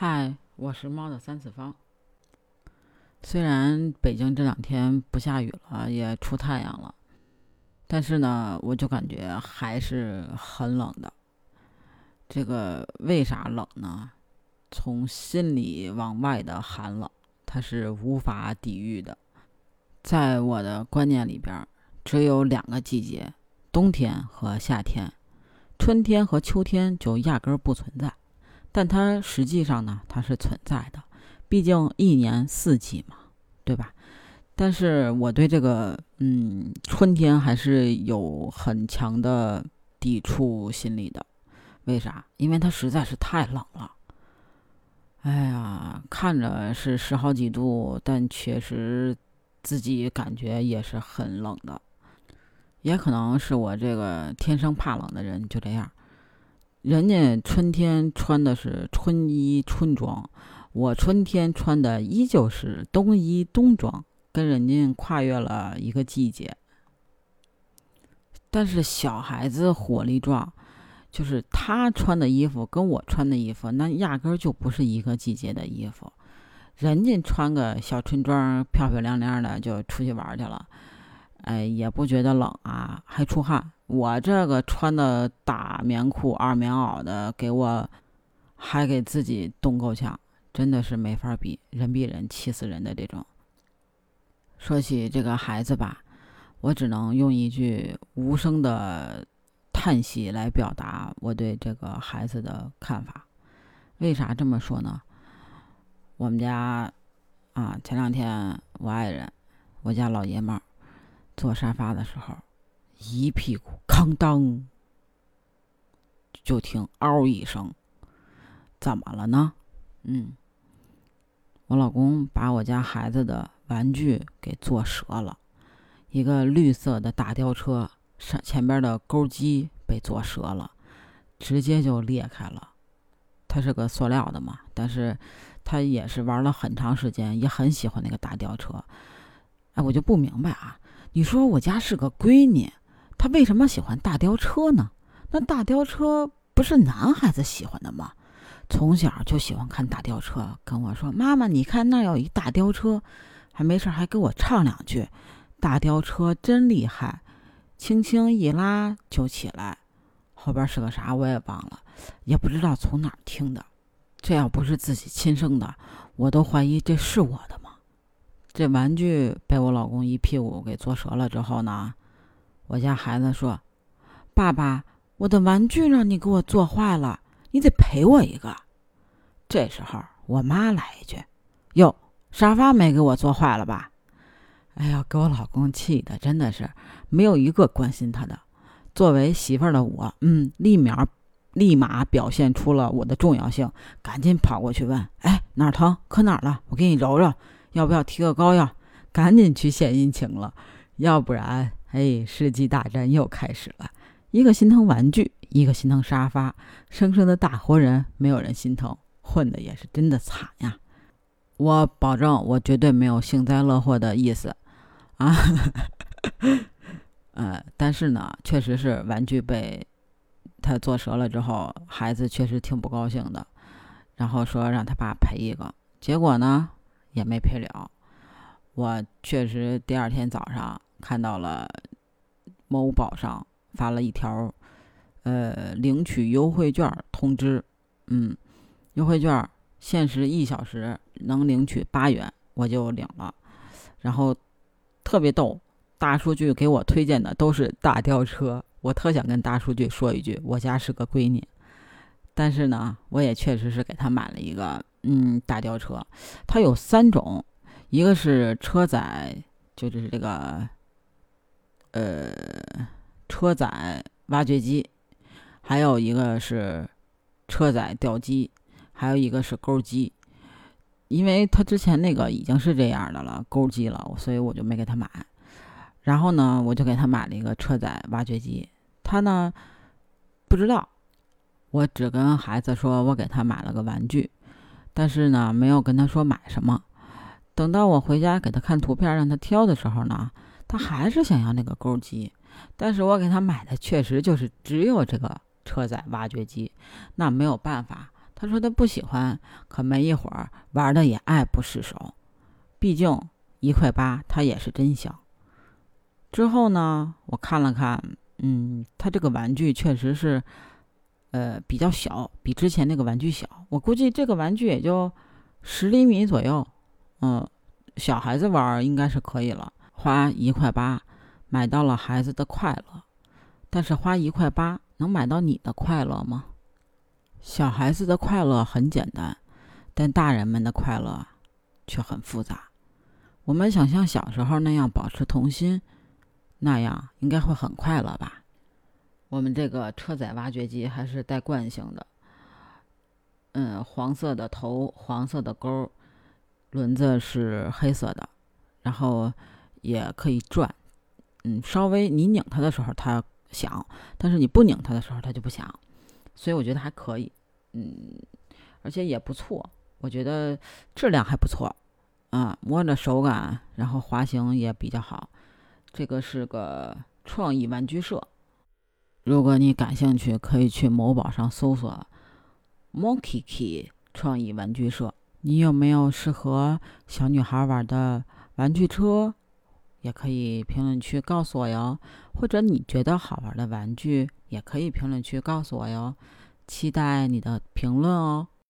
嗨，我是猫的三次方。虽然北京这两天不下雨了，也出太阳了，但是呢，我就感觉还是很冷的。这个为啥冷呢？从心里往外的寒冷，它是无法抵御的。在我的观念里边，只有两个季节：冬天和夏天，春天和秋天就压根儿不存在。但它实际上呢，它是存在的，毕竟一年四季嘛，对吧？但是我对这个，嗯，春天还是有很强的抵触心理的。为啥？因为它实在是太冷了。哎呀，看着是十好几度，但确实自己感觉也是很冷的。也可能是我这个天生怕冷的人就这样。人家春天穿的是春衣春装，我春天穿的依旧是冬衣冬装，跟人家跨越了一个季节。但是小孩子火力壮，就是他穿的衣服跟我穿的衣服，那压根儿就不是一个季节的衣服。人家穿个小春装，漂漂亮亮的就出去玩去了，哎，也不觉得冷啊，还出汗。我这个穿的大棉裤、二棉袄的，给我还给自己冻够呛，真的是没法比，人比人气死人的这种。说起这个孩子吧，我只能用一句无声的叹息来表达我对这个孩子的看法。为啥这么说呢？我们家啊，前两天我爱人，我家老爷们儿坐沙发的时候。一屁股，哐当，就听嗷一声，怎么了呢？嗯，我老公把我家孩子的玩具给坐折了，一个绿色的大吊车上前边的钩机被坐折了，直接就裂开了。它是个塑料的嘛，但是他也是玩了很长时间，也很喜欢那个大吊车。哎，我就不明白啊，你说我家是个闺女。他为什么喜欢大吊车呢？那大吊车不是男孩子喜欢的吗？从小就喜欢看大吊车，跟我说：“妈妈，你看那有一大吊车。”还没事还给我唱两句：“大吊车真厉害，轻轻一拉就起来。”后边是个啥我也忘了，也不知道从哪儿听的。这要不是自己亲生的，我都怀疑这是我的吗？这玩具被我老公一屁股给坐折了之后呢？我家孩子说：“爸爸，我的玩具让你给我做坏了，你得赔我一个。”这时候，我妈来一句：“哟，沙发没给我做坏了吧？”哎呀，给我老公气的，真的是没有一个关心他的。作为媳妇儿的我，嗯，立马立马表现出了我的重要性，赶紧跑过去问：“哎，哪儿疼？磕哪儿了？我给你揉揉。要不要提个膏药？赶紧去献殷勤了，要不然……”哎，世纪大战又开始了。一个心疼玩具，一个心疼沙发，生生的大活人，没有人心疼，混的也是真的惨呀！我保证，我绝对没有幸灾乐祸的意思啊。呃，但是呢，确实是玩具被他做折了之后，孩子确实挺不高兴的，然后说让他爸赔一个，结果呢也没赔了。我确实第二天早上。看到了，某宝上发了一条，呃，领取优惠券通知。嗯，优惠券限时一小时能领取八元，我就领了。然后特别逗，大数据给我推荐的都是大吊车。我特想跟大数据说一句，我家是个闺女。但是呢，我也确实是给她买了一个，嗯，大吊车。它有三种，一个是车载，就是这个。呃，车载挖掘机，还有一个是车载吊机，还有一个是钩机。因为他之前那个已经是这样的了，钩机了，所以我就没给他买。然后呢，我就给他买了一个车载挖掘机。他呢不知道，我只跟孩子说我给他买了个玩具，但是呢没有跟他说买什么。等到我回家给他看图片，让他挑的时候呢。他还是想要那个钩机，但是我给他买的确实就是只有这个车载挖掘机，那没有办法，他说他不喜欢，可没一会儿玩的也爱不释手。毕竟一块八，他也是真香。之后呢，我看了看，嗯，他这个玩具确实是，呃，比较小，比之前那个玩具小。我估计这个玩具也就十厘米左右，嗯，小孩子玩应该是可以了。花一块八买到了孩子的快乐，但是花一块八能买到你的快乐吗？小孩子的快乐很简单，但大人们的快乐却很复杂。我们想像小时候那样保持童心，那样应该会很快乐吧？我们这个车载挖掘机还是带惯性的，嗯，黄色的头，黄色的钩，轮子是黑色的，然后也可以转，嗯，稍微你拧它的时候它响，但是你不拧它的时候它就不响。所以我觉得还可以，嗯，而且也不错，我觉得质量还不错，啊，摸着手感，然后滑行也比较好。这个是个创意玩具社，如果你感兴趣，可以去某宝上搜索 “Monkey Key” 创意玩具社。你有没有适合小女孩玩的玩具车？也可以评论区告诉我哟，或者你觉得好玩的玩具。也可以评论区告诉我哟，期待你的评论哦。